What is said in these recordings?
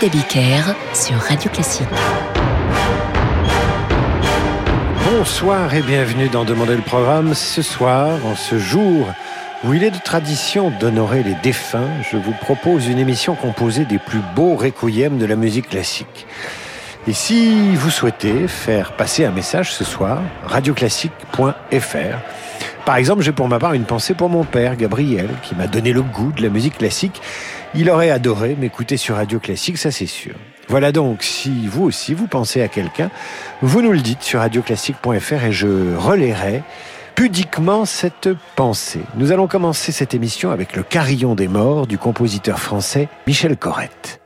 Abiker sur Radio Classique. Bonsoir et bienvenue dans Demander le programme. Ce soir, en ce jour où il est de tradition d'honorer les défunts, je vous propose une émission composée des plus beaux requiem de la musique classique. Et si vous souhaitez faire passer un message ce soir, radioclassique.fr. Par exemple, j'ai pour ma part une pensée pour mon père, Gabriel, qui m'a donné le goût de la musique classique. Il aurait adoré m'écouter sur Radio Classique, ça c'est sûr. Voilà donc, si vous aussi vous pensez à quelqu'un, vous nous le dites sur radioclassique.fr et je relayerai pudiquement cette pensée. Nous allons commencer cette émission avec le carillon des morts du compositeur français Michel Corrette.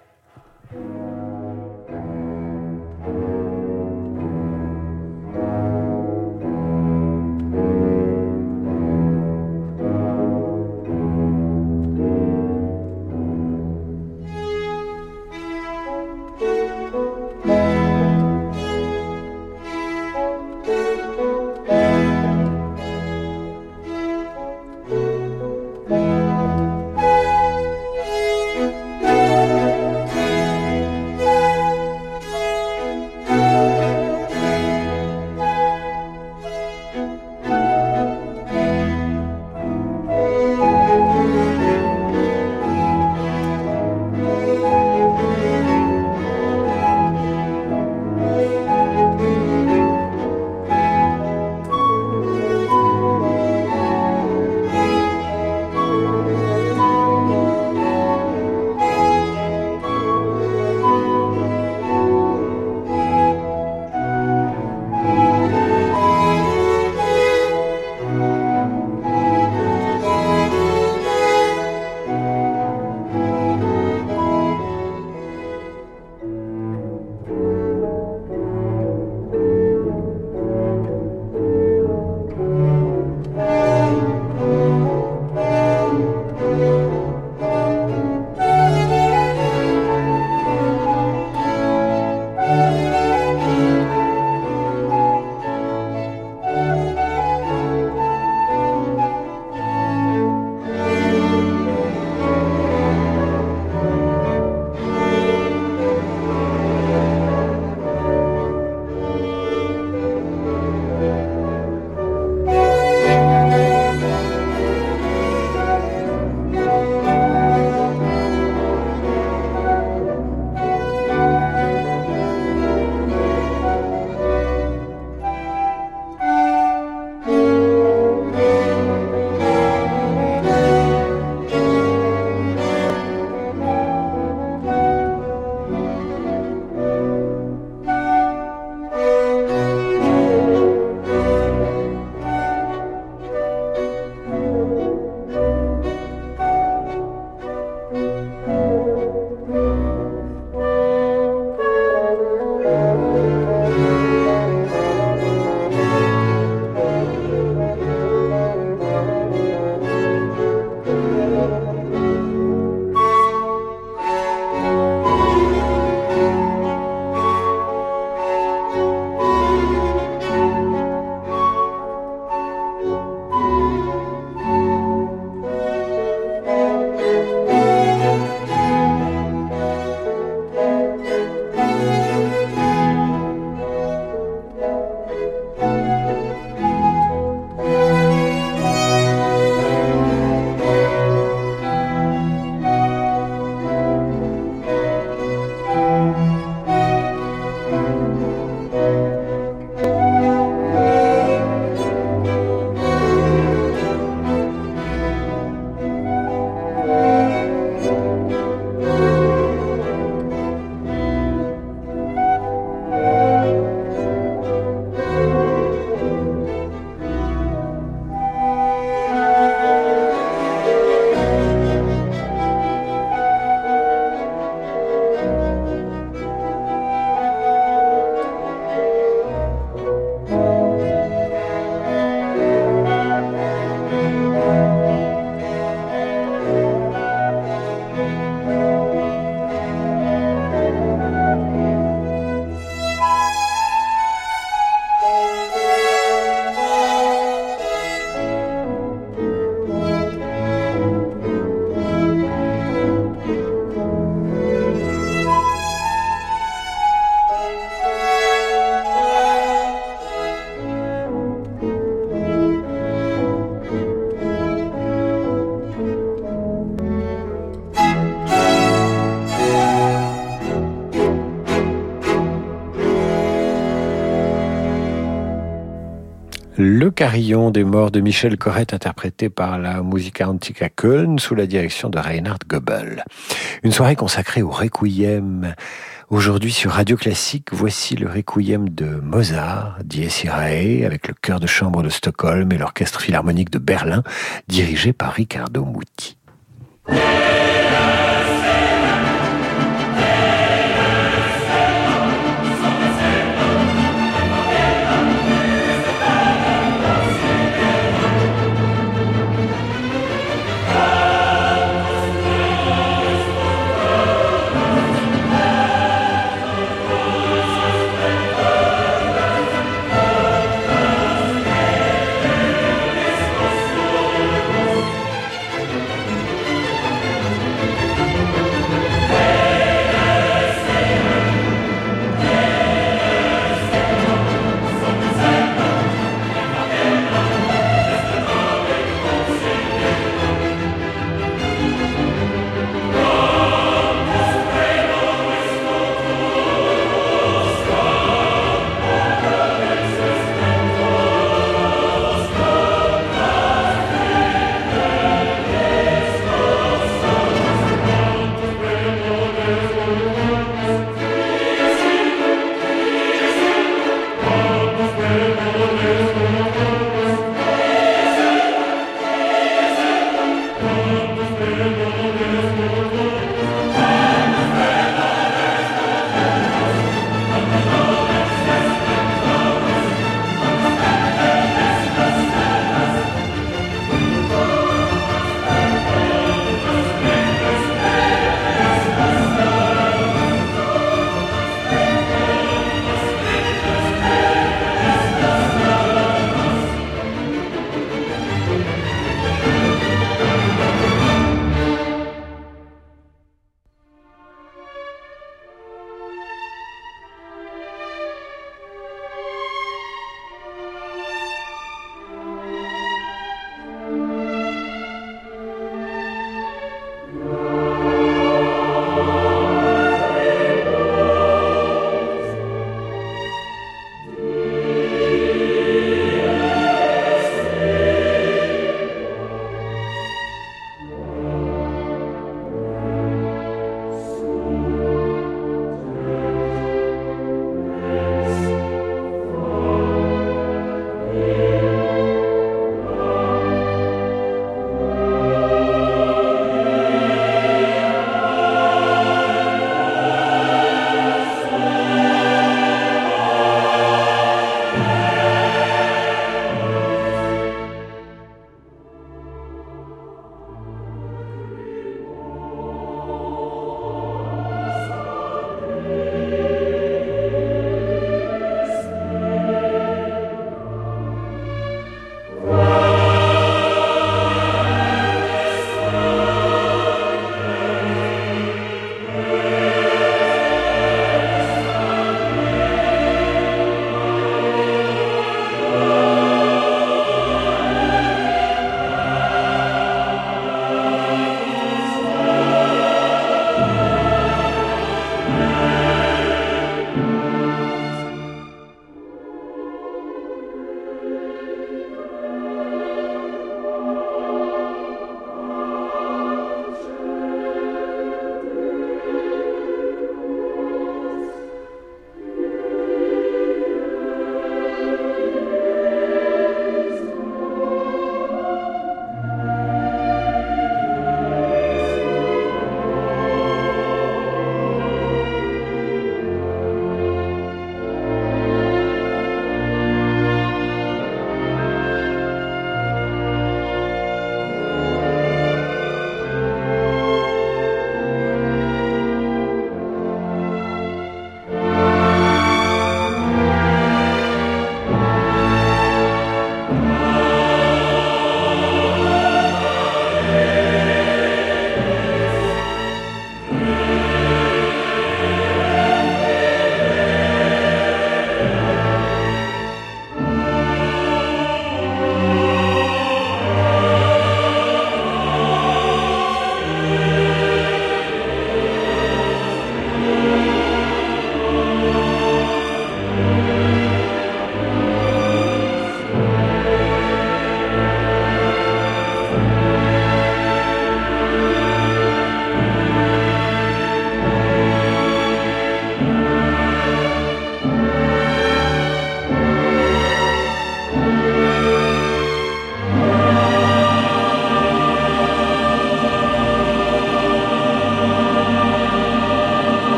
Carillon des morts de Michel Corrette interprété par la Musica Antica Köln sous la direction de Reinhard Goebel. Une soirée consacrée au Requiem. Aujourd'hui sur Radio Classique, voici le Requiem de Mozart, Dies Irae, avec le chœur de chambre de Stockholm et l'orchestre philharmonique de Berlin, dirigé par Riccardo Muti.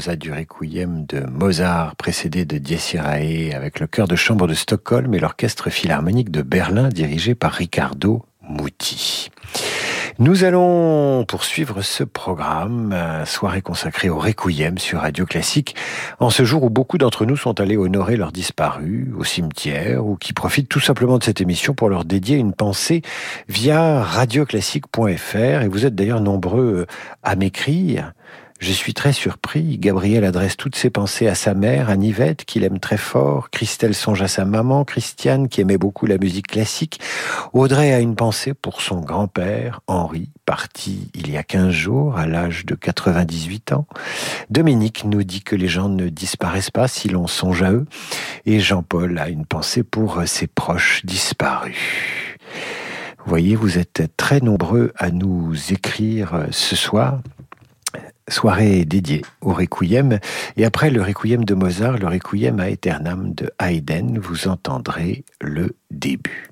Lacrimosa du requiem de Mozart, précédé de Dies Irae, avec le chœur de chambre de Stockholm et l'orchestre philharmonique de Berlin dirigé par Riccardo Muti. Nous allons poursuivre ce programme, soirée consacrée au Requiem sur Radio Classique, en ce jour où beaucoup d'entre nous sont allés honorer leurs disparus au cimetière ou qui profitent tout simplement de cette émission pour leur dédier une pensée via radioclassique.fr et vous êtes d'ailleurs nombreux à m'écrire je suis très surpris. Gabriel adresse toutes ses pensées à sa mère, à Nivette, qu'il aime très fort. Christelle songe à sa maman, Christiane, qui aimait beaucoup la musique classique. Audrey a une pensée pour son grand-père, Henri, parti il y a 15 jours, à l'âge de 98 ans. Dominique nous dit que les gens ne disparaissent pas si l'on songe à eux. Et Jean-Paul a une pensée pour ses proches disparus. Vous voyez, vous êtes très nombreux à nous écrire ce soir soirée dédiée au Requiem. Et après le Requiem de Mozart, le Requiem à Aeternam de Haydn, vous entendrez le début.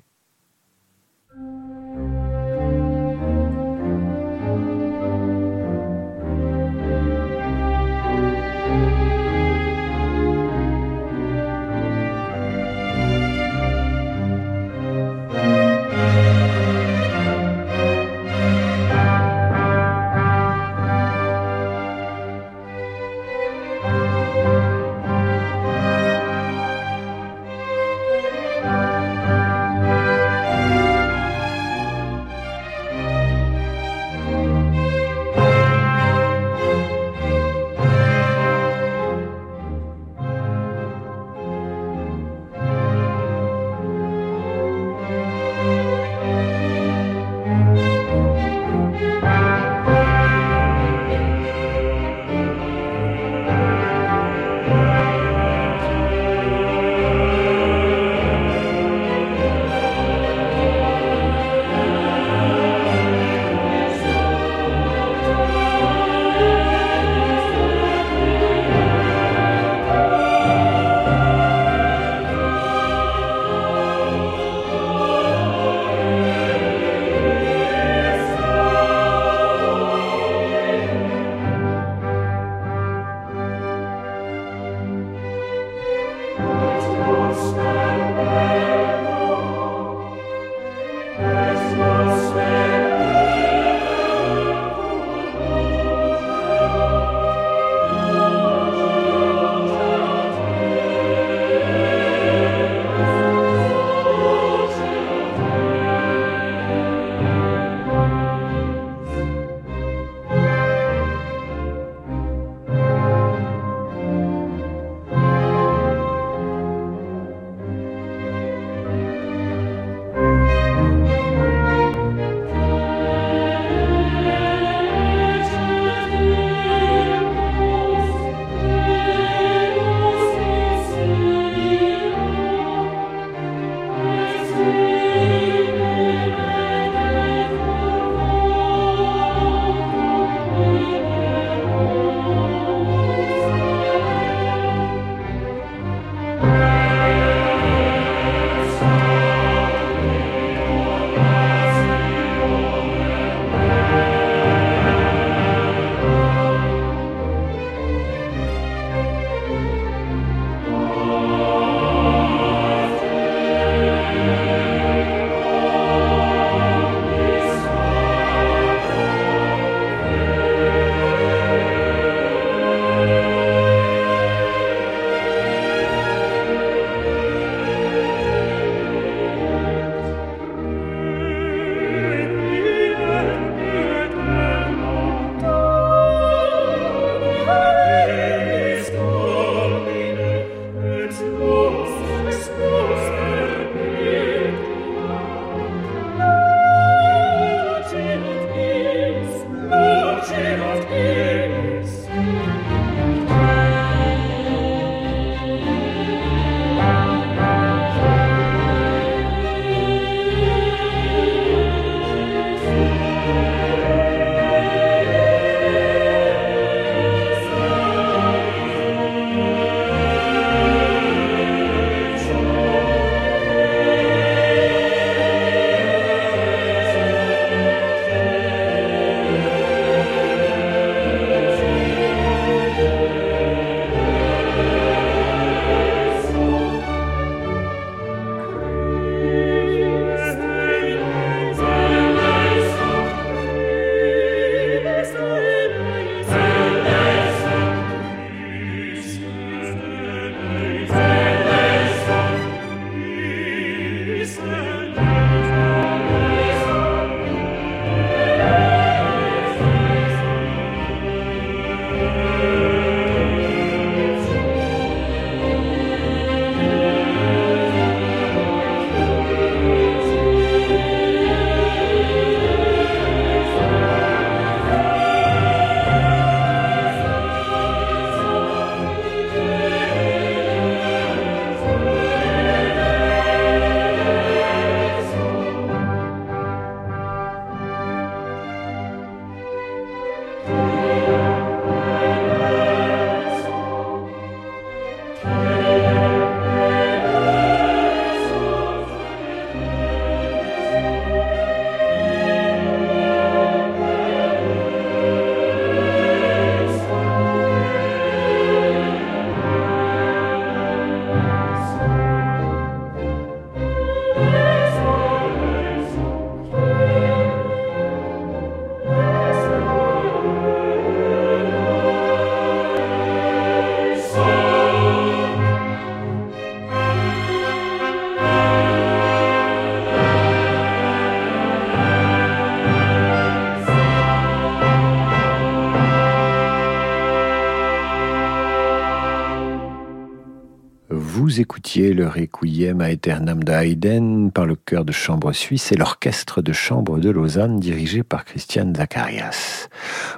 Vous écoutiez le Requiem à Aeternam de Haydn par le chœur de chambre suisse et l'orchestre de chambre de Lausanne dirigé par Christian Zacharias.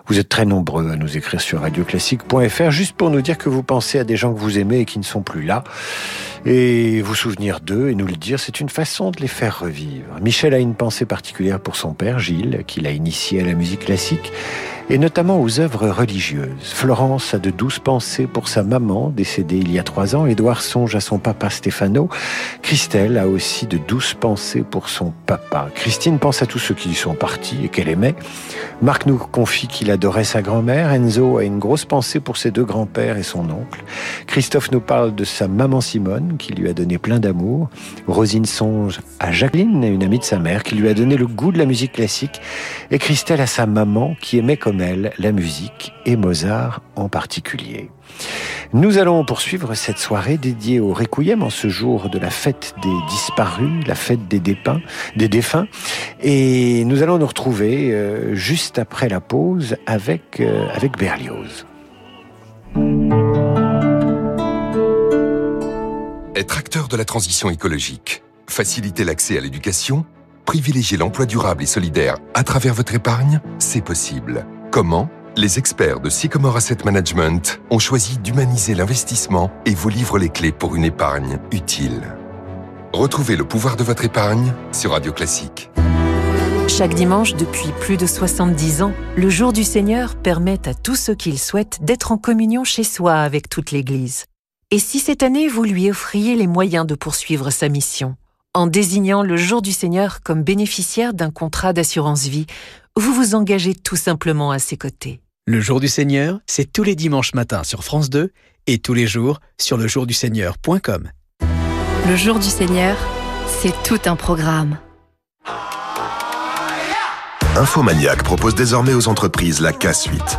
Vous êtes très nombreux à nous écrire sur radioclassique.fr juste pour nous dire que vous pensez à des gens que vous aimez et qui ne sont plus là et vous souvenir d'eux et nous le dire, c'est une façon de les faire revivre. Michel a une pensée particulière pour son père Gilles, qui l'a initié à la musique classique et notamment aux œuvres religieuses. Florence a de douces pensées pour sa maman, décédée il y a trois ans. Édouard songe à son papa Stefano. Christelle a aussi de douces pensées pour son papa. Christine pense à tous ceux qui sont partis et qu'elle aimait. Marc nous confie qu'il adorait sa grand-mère. Enzo a une grosse pensée pour ses deux grands-pères et son oncle. Christophe nous parle de sa maman Simone, qui lui a donné plein d'amour. Rosine songe à Jacqueline, une amie de sa mère, qui lui a donné le goût de la musique classique. Et Christelle à sa maman, qui aimait comme la musique et Mozart en particulier. Nous allons poursuivre cette soirée dédiée au Requiem en ce jour de la fête des disparus, la fête des, défunts. Et nous allons nous retrouver euh, juste après la pause avec, euh, avec Berlioz. Être acteur de la transition écologique, faciliter l'accès à l'éducation, privilégier l'emploi durable et solidaire à travers votre épargne, c'est possible. Comment Les experts de Sycomore Asset Management ont choisi d'humaniser l'investissement et vous livrent les clés pour une épargne utile. Retrouvez le pouvoir de votre épargne sur Radio Classique. Chaque dimanche depuis plus de 70 ans, le jour du Seigneur permet à tous ceux qui le souhaitent d'être en communion chez soi avec toute l'Église. Et si cette année vous lui offriez les moyens de poursuivre sa mission en désignant le jour du Seigneur comme bénéficiaire d'un contrat d'assurance vie, vous vous engagez tout simplement à ses côtés. Le jour du Seigneur, c'est tous les dimanches matins sur France 2 et tous les jours sur lejourduseigneur.com. Le jour du Seigneur, c'est tout un programme. Infomaniac propose désormais aux entreprises la K-Suite.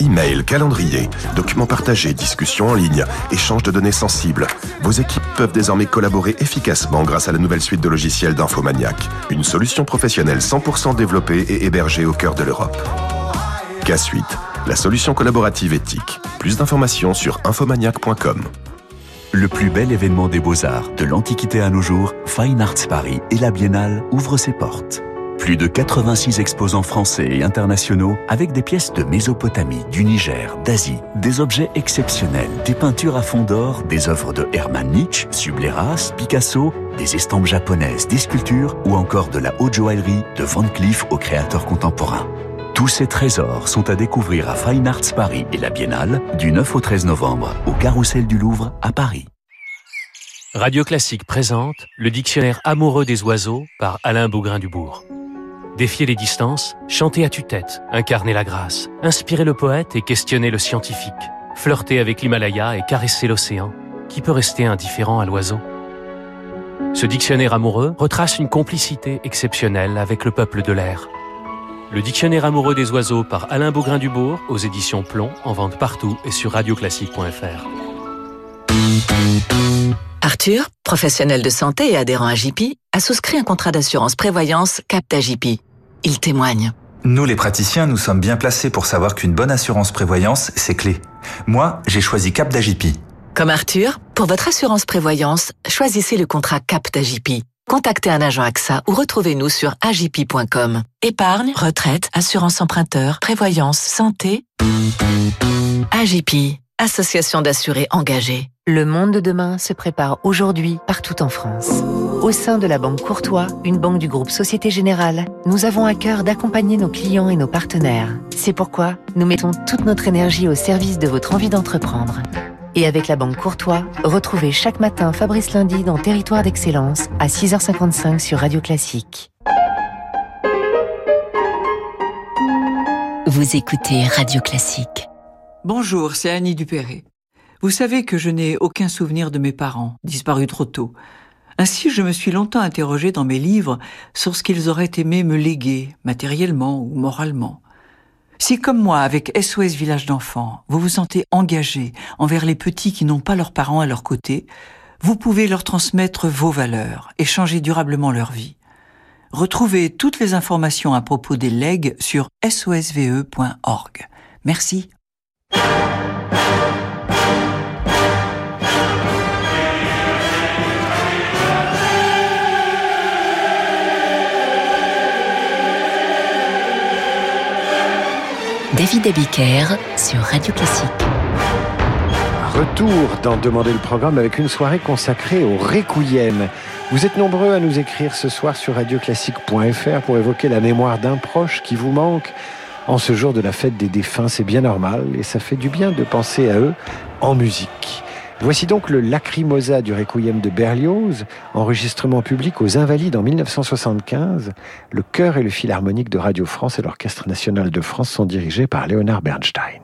Email, calendrier, documents partagés, discussions en ligne, échange de données sensibles. Vos équipes peuvent désormais collaborer efficacement grâce à la nouvelle suite de logiciels d'Infomaniac. Une solution professionnelle 100% développée et hébergée au cœur de l'Europe. K-Suite, la solution collaborative éthique. Plus d'informations sur infomaniac.com. Le plus bel événement des beaux-arts, de l'Antiquité à nos jours, Fine Arts Paris et la Biennale ouvrent ses portes. Plus de 86 exposants français et internationaux avec des pièces de Mésopotamie, du Niger, d'Asie, des objets exceptionnels, des peintures à fond d'or, des œuvres de Hermann Nietzsche, Subleras, Picasso, des estampes japonaises, des sculptures ou encore de la haute joaillerie de Van Cleef aux créateurs contemporains. Tous ces trésors sont à découvrir à Fine Arts Paris et la Biennale du 9 au 13 novembre au Carrousel du Louvre à Paris. Radio Classique présente le dictionnaire amoureux des oiseaux par Alain Bougrain-Dubourg. Défier les distances, chanter à tue-tête, incarner la grâce, inspirer le poète et questionner le scientifique, flirter avec l'Himalaya et caresser l'océan, qui peut rester indifférent à l'oiseau Ce dictionnaire amoureux retrace une complicité exceptionnelle avec le peuple de l'air. Le dictionnaire amoureux des oiseaux par Alain Beaugrain-Dubourg aux éditions Plomb en vente partout et sur radioclassique.fr. Arthur, professionnel de santé et adhérent à JP, a souscrit un contrat d'assurance prévoyance Capta JP. Il témoigne. Nous, les praticiens, nous sommes bien placés pour savoir qu'une bonne assurance prévoyance, c'est clé. Moi, j'ai choisi Cap d'AJP. Comme Arthur, pour votre assurance prévoyance, choisissez le contrat Cap d'AJP. Contactez un agent AXA ou retrouvez-nous sur agip.com. Épargne, retraite, assurance emprunteur, prévoyance, santé. AJP, association d'assurés engagés. Le monde de demain se prépare aujourd'hui partout en France. Au sein de la Banque Courtois, une banque du groupe Société Générale, nous avons à cœur d'accompagner nos clients et nos partenaires. C'est pourquoi nous mettons toute notre énergie au service de votre envie d'entreprendre. Et avec la Banque Courtois, retrouvez chaque matin Fabrice Lundi dans Territoire d'Excellence à 6h55 sur Radio Classique. Vous écoutez Radio Classique. Bonjour, c'est Annie Dupéré. Vous savez que je n'ai aucun souvenir de mes parents, disparus trop tôt. Ainsi, je me suis longtemps interrogé dans mes livres sur ce qu'ils auraient aimé me léguer, matériellement ou moralement. Si, comme moi, avec SOS Village d'enfants, vous vous sentez engagé envers les petits qui n'ont pas leurs parents à leur côté, vous pouvez leur transmettre vos valeurs et changer durablement leur vie. Retrouvez toutes les informations à propos des legs sur sosve.org. Merci. David Abiker sur Radio Classique. Retour dans Demander le programme avec une soirée consacrée au Requiem. Vous êtes nombreux à nous écrire ce soir sur radioclassique.fr pour évoquer la mémoire d'un proche qui vous manque. En ce jour de la fête des défunts, c'est bien normal et ça fait du bien de penser à eux en musique. Voici donc le Lacrimosa du Requiem de Berlioz, enregistrement public aux Invalides en 1975. Le chœur et le philharmonique de Radio France et l'Orchestre national de France sont dirigés par Léonard Bernstein.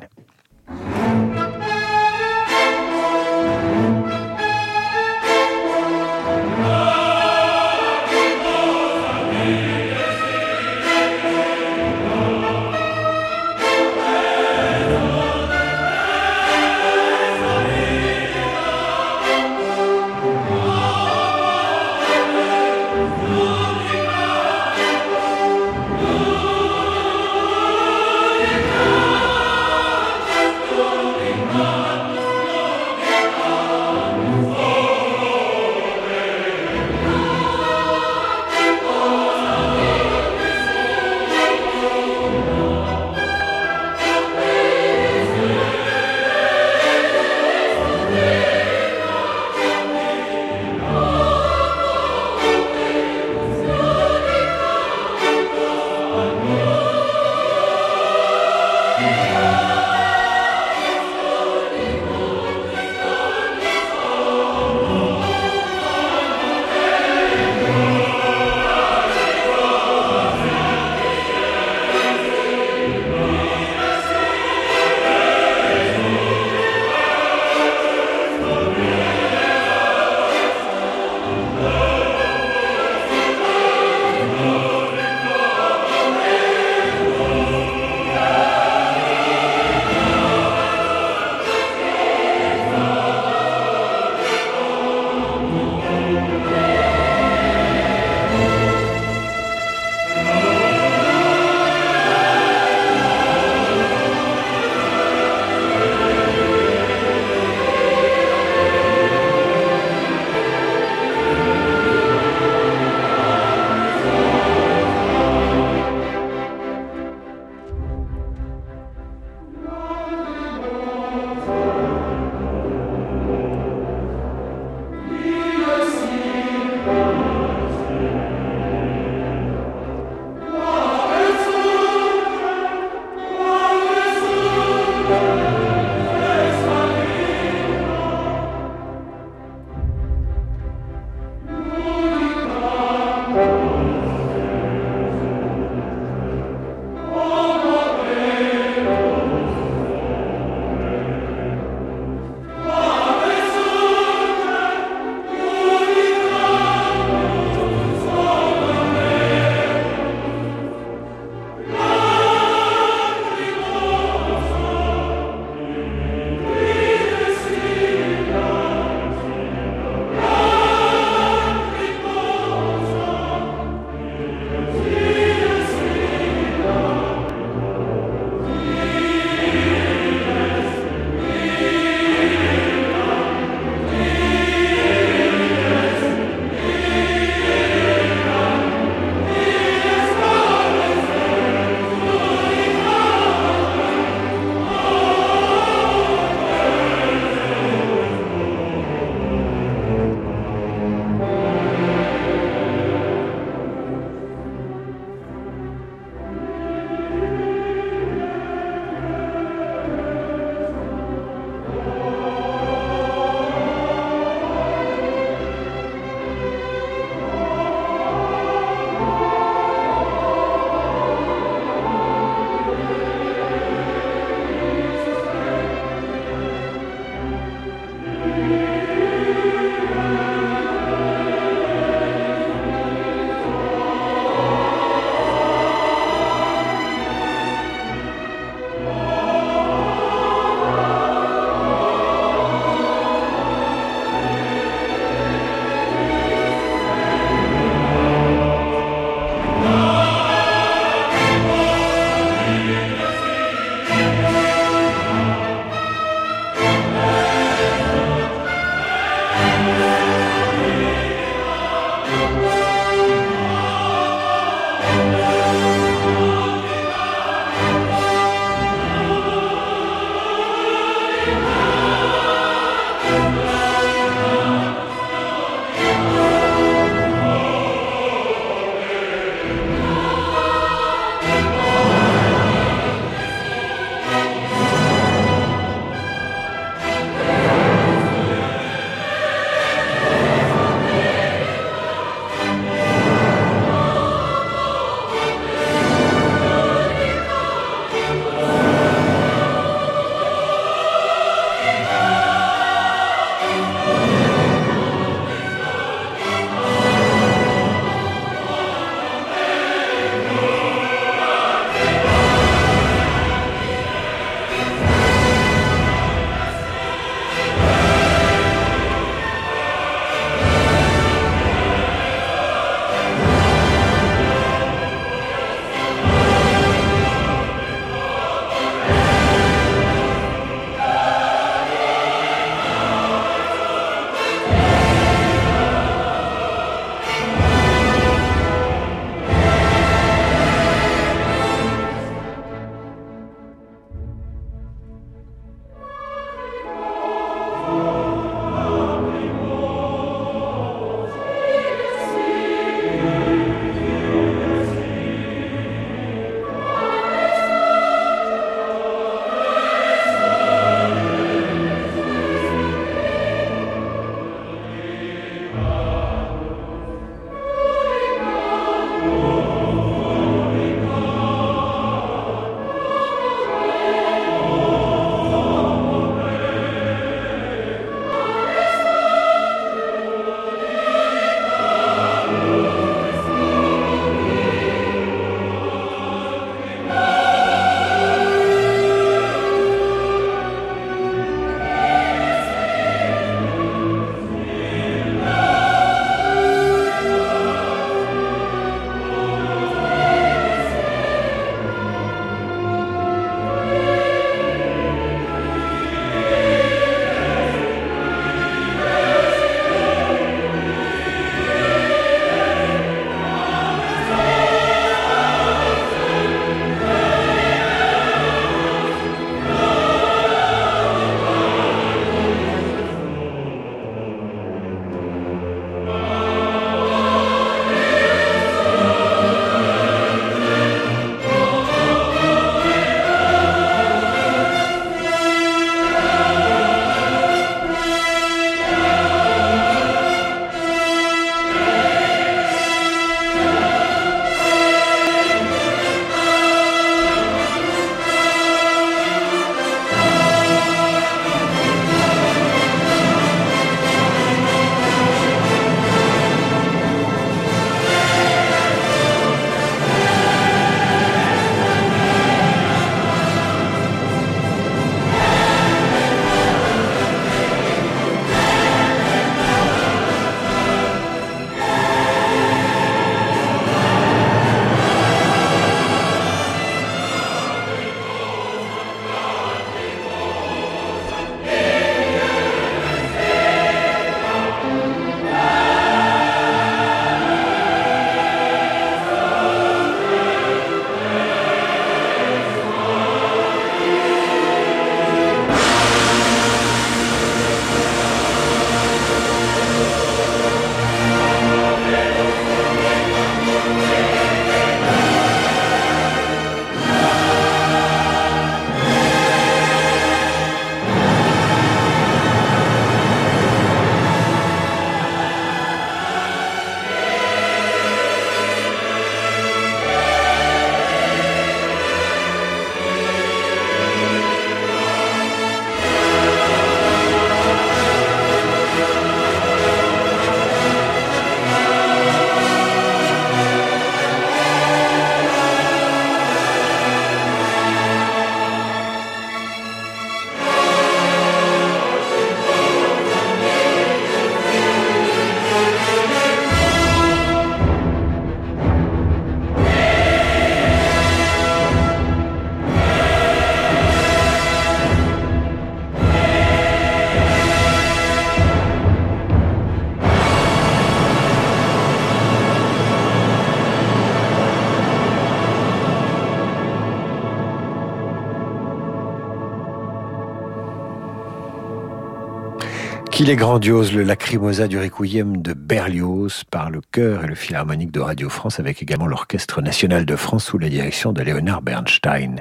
Qu'il est grandiose, le Lacrimosa du Requiem de Berlioz par le chœur et le philharmonique de Radio France avec également l'Orchestre National de France sous la direction de Léonard Bernstein.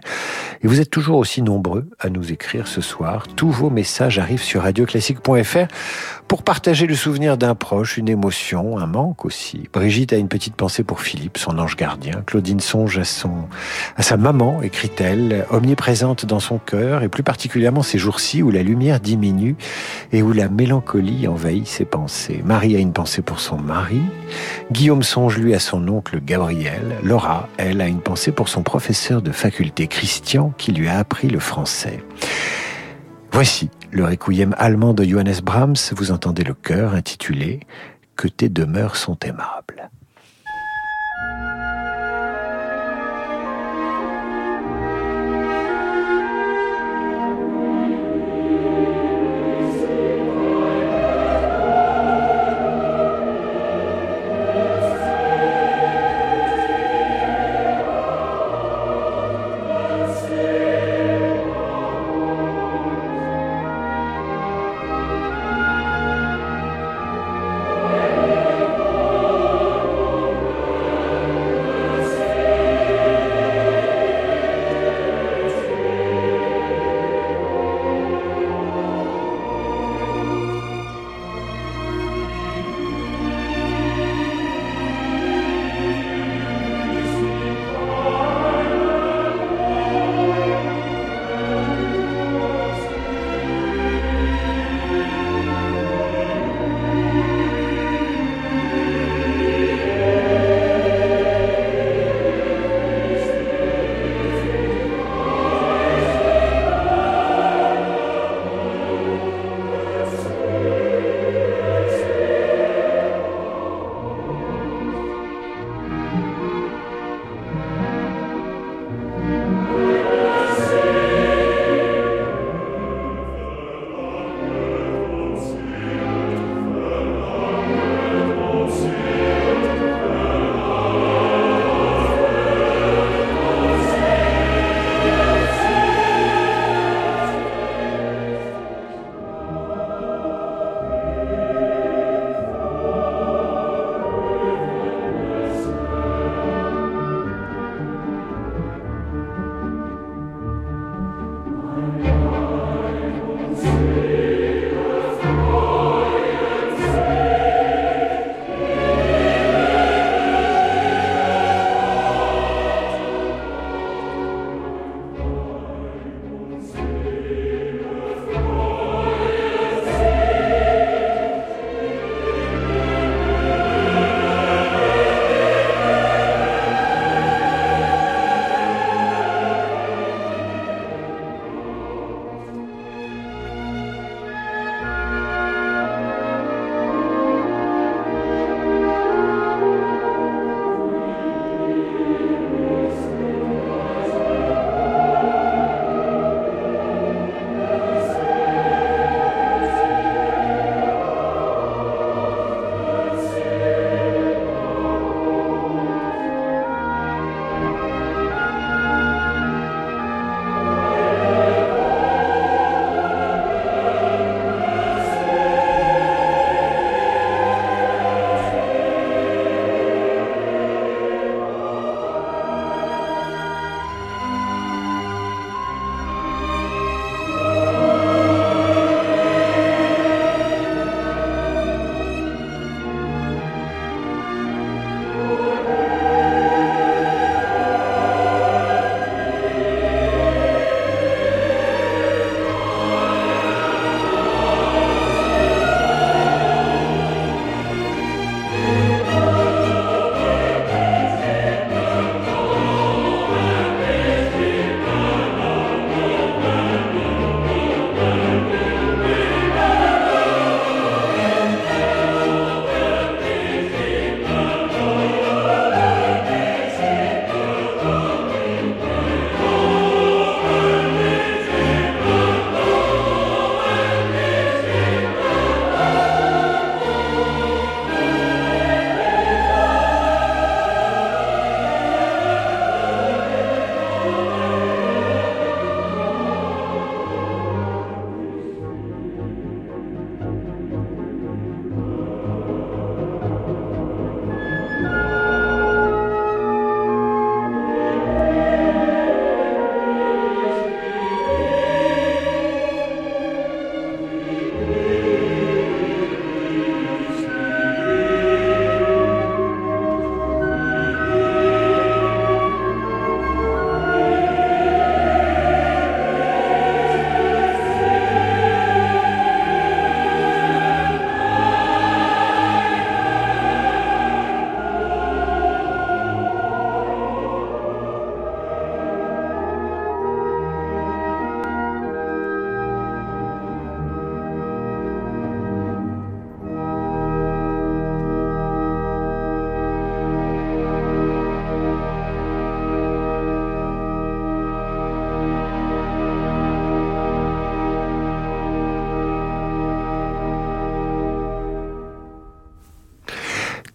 Et vous êtes toujours aussi nombreux à nous écrire ce soir. Tous vos messages arrivent sur radioclassique.fr pour partager le souvenir d'un proche, une émotion, un manque aussi. Brigitte a une petite pensée pour Philippe, son ange gardien. Claudine songe à son, à sa maman, écrit-elle, omniprésente dans son cœur et plus particulièrement ces jours-ci où la lumière diminue et où la mélancolie envahit ses pensées. Marie a une pensée pour son mari. Guillaume songe lui à son oncle Gabriel. Laura, elle, a une pensée pour son professeur de faculté Christian qui lui a appris le français. Voici le requiem allemand de Johannes Brahms. Vous entendez le chœur intitulé Que tes demeures sont aimables.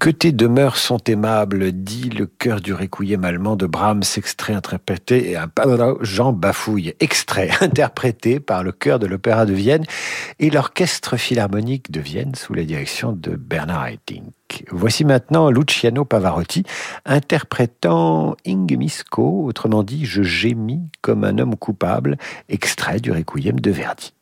Que tes demeures sont aimables, dit le cœur du requiem allemand de Brahms, extrait interprété, et un Jean Bafouille, extrait interprété par le chœur de l'Opéra de Vienne et l'Orchestre Philharmonique de Vienne sous la direction de Bernard Haitink. Voici maintenant Luciano Pavarotti interprétant Ingemisco, autrement dit Je gémis comme un homme coupable, extrait du requiem de Verdi.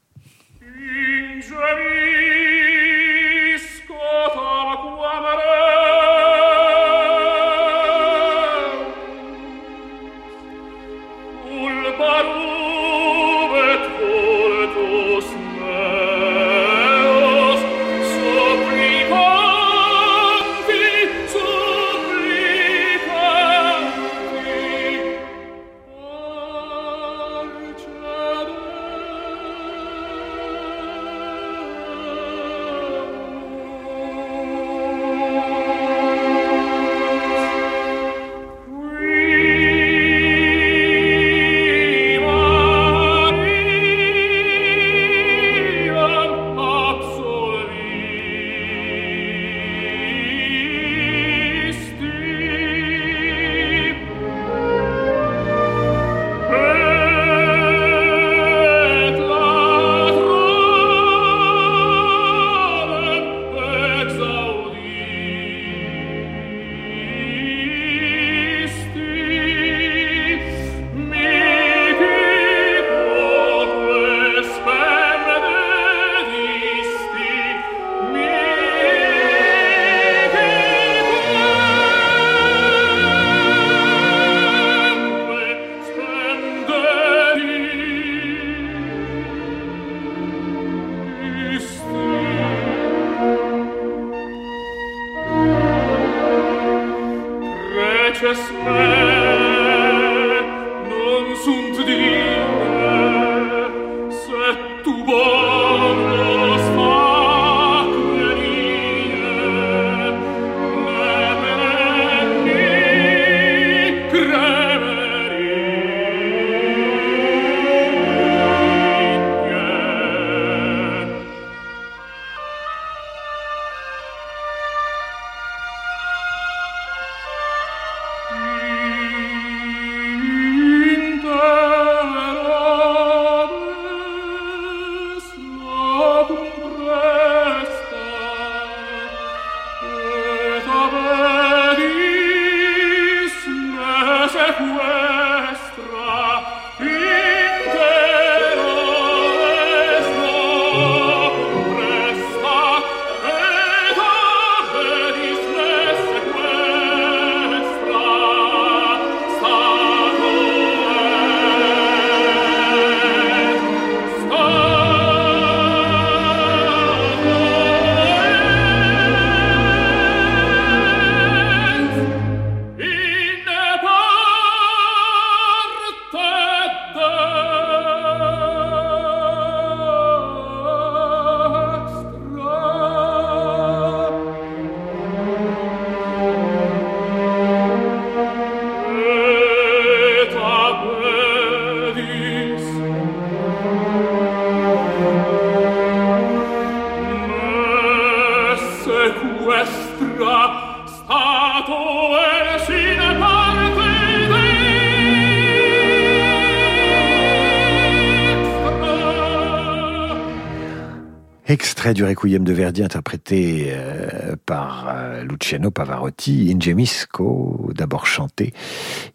Du Requiem de Verdi interprété euh, par euh, Luciano Pavarotti, Ingemisco, d'abord chanté,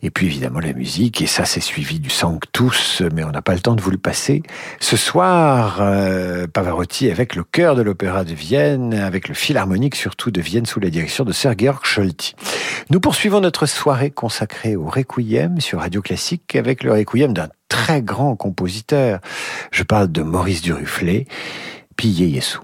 et puis évidemment la musique, et ça c'est suivi du Sanctus, mais on n'a pas le temps de vous le passer. Ce soir, euh, Pavarotti avec le chœur de l'Opéra de Vienne, avec le Philharmonique surtout de Vienne sous la direction de Sir Georg Scholti. Nous poursuivons notre soirée consacrée au Requiem sur Radio Classique avec le Requiem d'un très grand compositeur. Je parle de Maurice Duruflé. Pillé Yesu.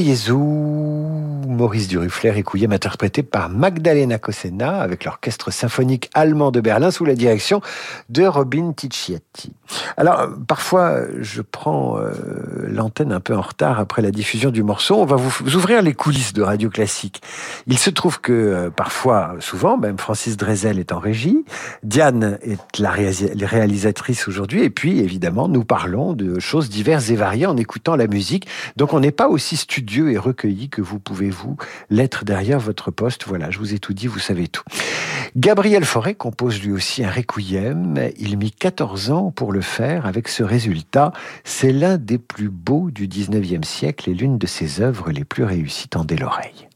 Jésus, Maurice Durufler et Couillem interprété par Magdalena Cosena avec l'orchestre symphonique allemand de Berlin sous la direction de Robin Ticciati. Alors, parfois, je prends euh, l'antenne un peu en retard après la diffusion du morceau. On va vous, ouvrir les coulisses de Radio Classique. Il se trouve que euh, parfois, souvent, même Francis Drezel est en régie, Diane est la réalisatrice aujourd'hui, et puis, évidemment, nous parlons de choses diverses et variées en écoutant la musique. Donc, on n'est pas aussi studieux et recueilli que vous pouvez vous l'être derrière votre poste. Voilà, je vous ai tout dit, vous savez tout. Gabriel Fauré compose lui aussi un requiem. Il mit 14 ans pour le faire avec ce résultat. C'est l'un des plus beaux du 19e siècle et l'une de ses œuvres les plus réussies. Tendez l'oreille.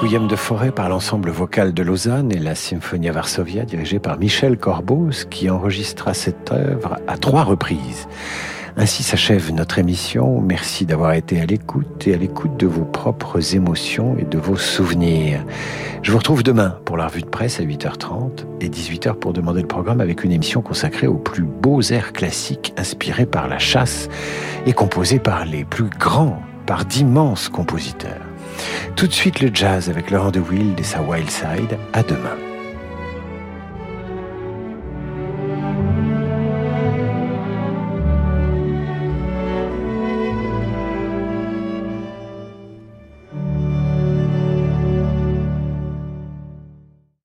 Requiem de Forêt par l'ensemble vocal de Lausanne et la Symphonia Varsovia dirigée par Michel Corbos qui enregistra cette œuvre à trois reprises. Ainsi s'achève notre émission. Merci d'avoir été à l'écoute et à l'écoute de vos propres émotions et de vos souvenirs. Je vous retrouve demain pour la revue de presse à 8h30 et 18h pour demander le programme avec une émission consacrée aux plus beaux airs classiques inspirés par la chasse et composés par les plus grands, par d'immenses compositeurs. Tout de suite le jazz avec Laurent de Wild et sa Wild Side. À demain.